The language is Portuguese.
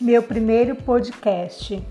meu primeiro podcast.